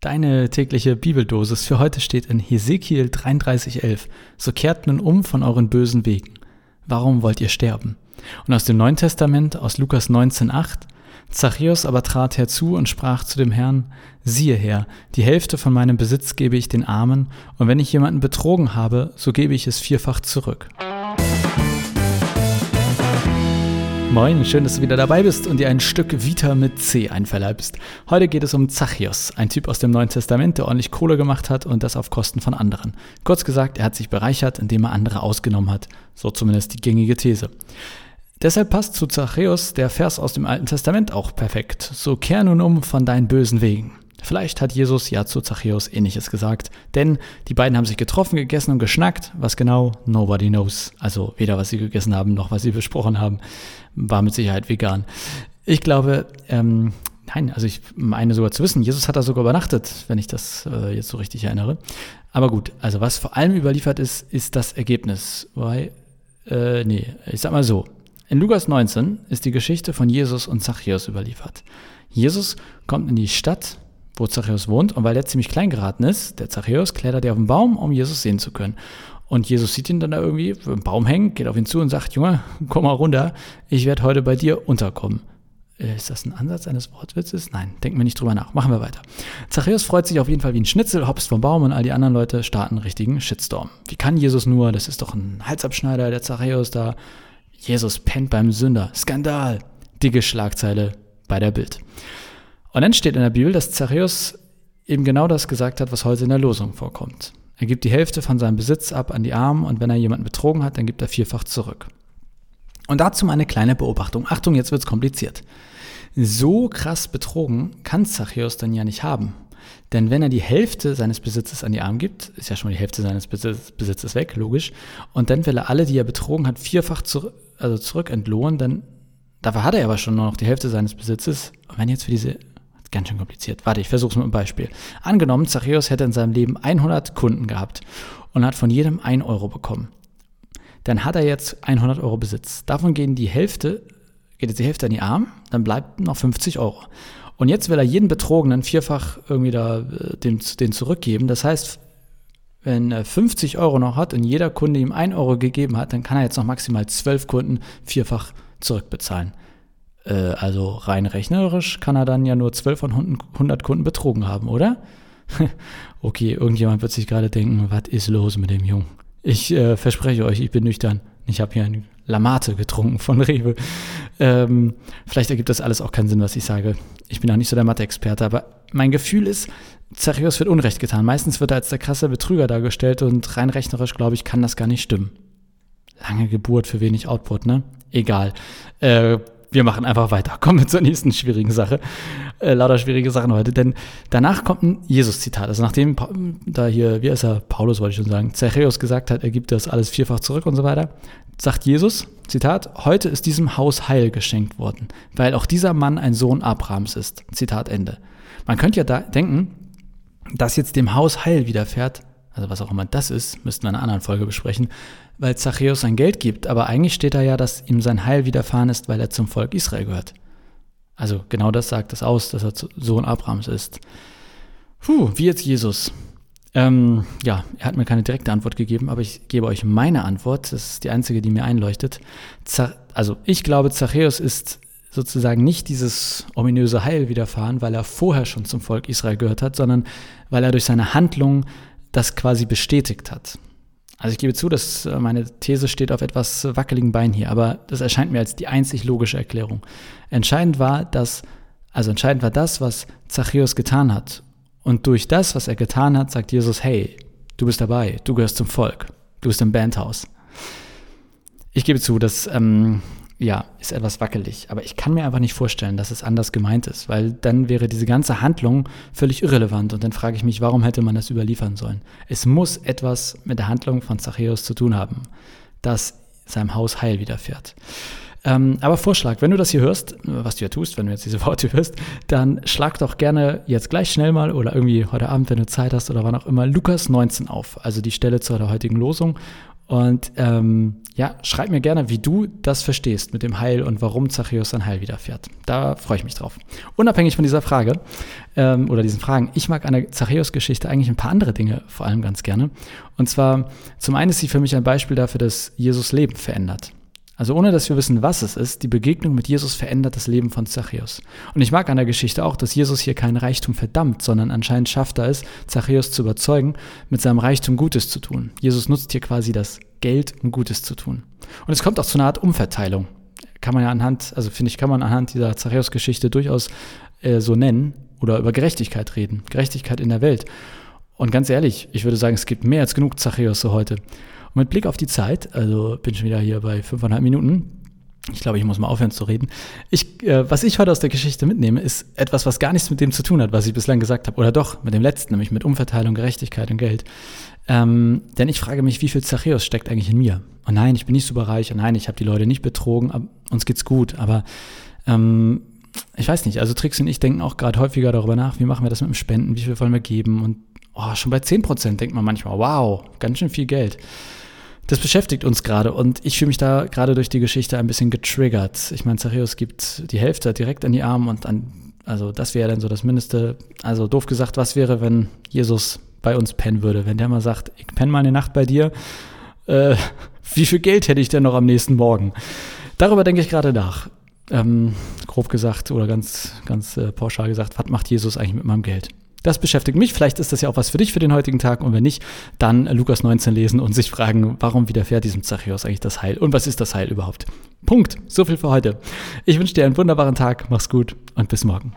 Deine tägliche Bibeldosis für heute steht in Hesekiel 33,11. So kehrt nun um von euren bösen Wegen. Warum wollt ihr sterben? Und aus dem Neuen Testament, aus Lukas 19,8. Zachäus aber trat herzu und sprach zu dem Herrn, siehe Herr, die Hälfte von meinem Besitz gebe ich den Armen, und wenn ich jemanden betrogen habe, so gebe ich es vierfach zurück. Moin, schön, dass du wieder dabei bist und dir ein Stück Vita mit C einverleibst. Heute geht es um Zachäus, ein Typ aus dem Neuen Testament, der ordentlich Kohle gemacht hat und das auf Kosten von anderen. Kurz gesagt, er hat sich bereichert, indem er andere ausgenommen hat. So zumindest die gängige These. Deshalb passt zu Zachäus der Vers aus dem Alten Testament auch perfekt. So kehr nun um von deinen bösen Wegen. Vielleicht hat Jesus ja zu Zachäus ähnliches gesagt, denn die beiden haben sich getroffen, gegessen und geschnackt. Was genau? Nobody knows. Also weder was sie gegessen haben, noch was sie besprochen haben, war mit Sicherheit vegan. Ich glaube, ähm, nein, also ich meine sogar zu wissen, Jesus hat da sogar übernachtet, wenn ich das äh, jetzt so richtig erinnere. Aber gut, also was vor allem überliefert ist, ist das Ergebnis. Weil, äh, nee, ich sag mal so. In Lukas 19 ist die Geschichte von Jesus und Zachäus überliefert. Jesus kommt in die Stadt wo Zachäus wohnt. Und weil er ziemlich klein geraten ist, der Zachäus klettert er auf den Baum, um Jesus sehen zu können. Und Jesus sieht ihn dann da irgendwie im Baum hängen, geht auf ihn zu und sagt, Junge, komm mal runter, ich werde heute bei dir unterkommen. Äh, ist das ein Ansatz eines Wortwitzes? Nein, denken wir nicht drüber nach. Machen wir weiter. Zachäus freut sich auf jeden Fall wie ein Schnitzel, hopst vom Baum und all die anderen Leute starten einen richtigen Shitstorm. Wie kann Jesus nur? Das ist doch ein Halsabschneider, der Zachäus da. Jesus pennt beim Sünder. Skandal. Dicke Schlagzeile bei der Bild. Und dann steht in der Bibel, dass Zachäus eben genau das gesagt hat, was heute in der Losung vorkommt. Er gibt die Hälfte von seinem Besitz ab an die Armen und wenn er jemanden betrogen hat, dann gibt er vierfach zurück. Und dazu mal eine kleine Beobachtung. Achtung, jetzt wird's kompliziert. So krass betrogen kann Zachäus dann ja nicht haben. Denn wenn er die Hälfte seines Besitzes an die Armen gibt, ist ja schon mal die Hälfte seines Besitzes weg, logisch. Und dann will er alle, die er betrogen hat, vierfach zurück, also zurück entlohnen, dann dafür hat er aber schon nur noch die Hälfte seines Besitzes. Und wenn jetzt für diese Ganz schön kompliziert. Warte, ich versuche es mit einem Beispiel. Angenommen, Zachäus hätte in seinem Leben 100 Kunden gehabt und hat von jedem 1 Euro bekommen. Dann hat er jetzt 100 Euro Besitz. Davon gehen die Hälfte, geht jetzt die Hälfte an die Arme, dann bleibt noch 50 Euro. Und jetzt will er jeden Betrogenen vierfach irgendwie da äh, den, den zurückgeben. Das heißt, wenn er 50 Euro noch hat und jeder Kunde ihm 1 Euro gegeben hat, dann kann er jetzt noch maximal 12 Kunden vierfach zurückbezahlen. Äh, also rein rechnerisch kann er dann ja nur 12 von 100 Kunden betrogen haben, oder? okay, irgendjemand wird sich gerade denken, was ist los mit dem Jungen? Ich äh, verspreche euch, ich bin nüchtern. Ich habe hier eine Lamate getrunken von Rewe. Ähm, vielleicht ergibt das alles auch keinen Sinn, was ich sage. Ich bin auch nicht so der Mathe-Experte, aber mein Gefühl ist, Zachäus wird Unrecht getan. Meistens wird er als der krasse Betrüger dargestellt und rein rechnerisch, glaube ich, kann das gar nicht stimmen. Lange Geburt für wenig Output, ne? Egal. Äh, wir machen einfach weiter. Kommen wir zur nächsten schwierigen Sache. Äh, lauter schwierige Sachen heute. Denn danach kommt ein Jesus-Zitat. Also nachdem da hier, wie ist er, Paulus wollte ich schon sagen, Zachäus gesagt hat, er gibt das alles vierfach zurück und so weiter, sagt Jesus, Zitat, heute ist diesem Haus Heil geschenkt worden, weil auch dieser Mann ein Sohn Abrahams ist. Zitat Ende. Man könnte ja da denken, dass jetzt dem Haus Heil widerfährt, also was auch immer das ist, müssten wir in einer anderen Folge besprechen, weil Zachäus sein Geld gibt, aber eigentlich steht da ja, dass ihm sein Heil widerfahren ist, weil er zum Volk Israel gehört. Also genau das sagt es aus, dass er Sohn Abrahams ist. Puh, wie jetzt Jesus. Ähm, ja, er hat mir keine direkte Antwort gegeben, aber ich gebe euch meine Antwort. Das ist die einzige, die mir einleuchtet. Zach also ich glaube, Zachäus ist sozusagen nicht dieses ominöse Heil widerfahren, weil er vorher schon zum Volk Israel gehört hat, sondern weil er durch seine Handlung das quasi bestätigt hat. Also ich gebe zu, dass äh, meine These steht auf etwas wackeligen Beinen hier, aber das erscheint mir als die einzig logische Erklärung. Entscheidend war, dass, also entscheidend war das, was Zachäus getan hat. Und durch das, was er getan hat, sagt Jesus, hey, du bist dabei, du gehörst zum Volk, du bist im Bandhaus. Ich gebe zu, dass ähm, ja, ist etwas wackelig. Aber ich kann mir einfach nicht vorstellen, dass es anders gemeint ist, weil dann wäre diese ganze Handlung völlig irrelevant. Und dann frage ich mich, warum hätte man das überliefern sollen? Es muss etwas mit der Handlung von Zachäus zu tun haben, dass seinem Haus Heil widerfährt. Ähm, aber Vorschlag, wenn du das hier hörst, was du ja tust, wenn du jetzt diese Worte hörst, dann schlag doch gerne jetzt gleich schnell mal oder irgendwie heute Abend, wenn du Zeit hast oder wann auch immer, Lukas 19 auf, also die Stelle zur heutigen Losung Und ähm, ja, schreib mir gerne, wie du das verstehst mit dem Heil und warum Zachäus sein Heil widerfährt. Da freue ich mich drauf. Unabhängig von dieser Frage ähm, oder diesen Fragen, ich mag an der Zachäus-Geschichte eigentlich ein paar andere Dinge vor allem ganz gerne. Und zwar, zum einen ist sie für mich ein Beispiel dafür, dass Jesus Leben verändert. Also ohne dass wir wissen, was es ist, die Begegnung mit Jesus verändert das Leben von Zachäus. Und ich mag an der Geschichte auch, dass Jesus hier keinen Reichtum verdammt, sondern anscheinend schafft er es, Zachäus zu überzeugen, mit seinem Reichtum Gutes zu tun. Jesus nutzt hier quasi das Geld, um Gutes zu tun. Und es kommt auch zu einer Art Umverteilung. Kann man ja anhand, also finde ich, kann man anhand dieser Zachäus-Geschichte durchaus äh, so nennen oder über Gerechtigkeit reden. Gerechtigkeit in der Welt. Und ganz ehrlich, ich würde sagen, es gibt mehr als genug Zachäus so heute. Und mit Blick auf die Zeit, also bin schon wieder hier bei fünfeinhalb Minuten, ich glaube, ich muss mal aufhören zu reden. Ich, äh, was ich heute aus der Geschichte mitnehme, ist etwas, was gar nichts mit dem zu tun hat, was ich bislang gesagt habe. Oder doch, mit dem letzten, nämlich mit Umverteilung, Gerechtigkeit und Geld. Ähm, denn ich frage mich, wie viel Zachäus steckt eigentlich in mir? Und nein, ich bin nicht super reich. Und nein, ich habe die Leute nicht betrogen. Uns geht's gut. Aber ähm, ich weiß nicht. Also Trix und ich denken auch gerade häufiger darüber nach, wie machen wir das mit dem Spenden? Wie viel wollen wir geben? Und oh, schon bei 10% denkt man manchmal, wow, ganz schön viel Geld das beschäftigt uns gerade und ich fühle mich da gerade durch die Geschichte ein bisschen getriggert. Ich meine, Zachäus gibt die Hälfte direkt an die Armen und an, also das wäre dann so das Mindeste. Also doof gesagt, was wäre, wenn Jesus bei uns pennen würde? Wenn der mal sagt, ich penne mal eine Nacht bei dir, äh, wie viel Geld hätte ich denn noch am nächsten Morgen? Darüber denke ich gerade nach. Ähm, grob gesagt oder ganz, ganz äh, pauschal gesagt, was macht Jesus eigentlich mit meinem Geld? Das beschäftigt mich. Vielleicht ist das ja auch was für dich für den heutigen Tag. Und wenn nicht, dann Lukas 19 lesen und sich fragen, warum widerfährt diesem Zachäus eigentlich das Heil? Und was ist das Heil überhaupt? Punkt. So viel für heute. Ich wünsche dir einen wunderbaren Tag. Mach's gut und bis morgen.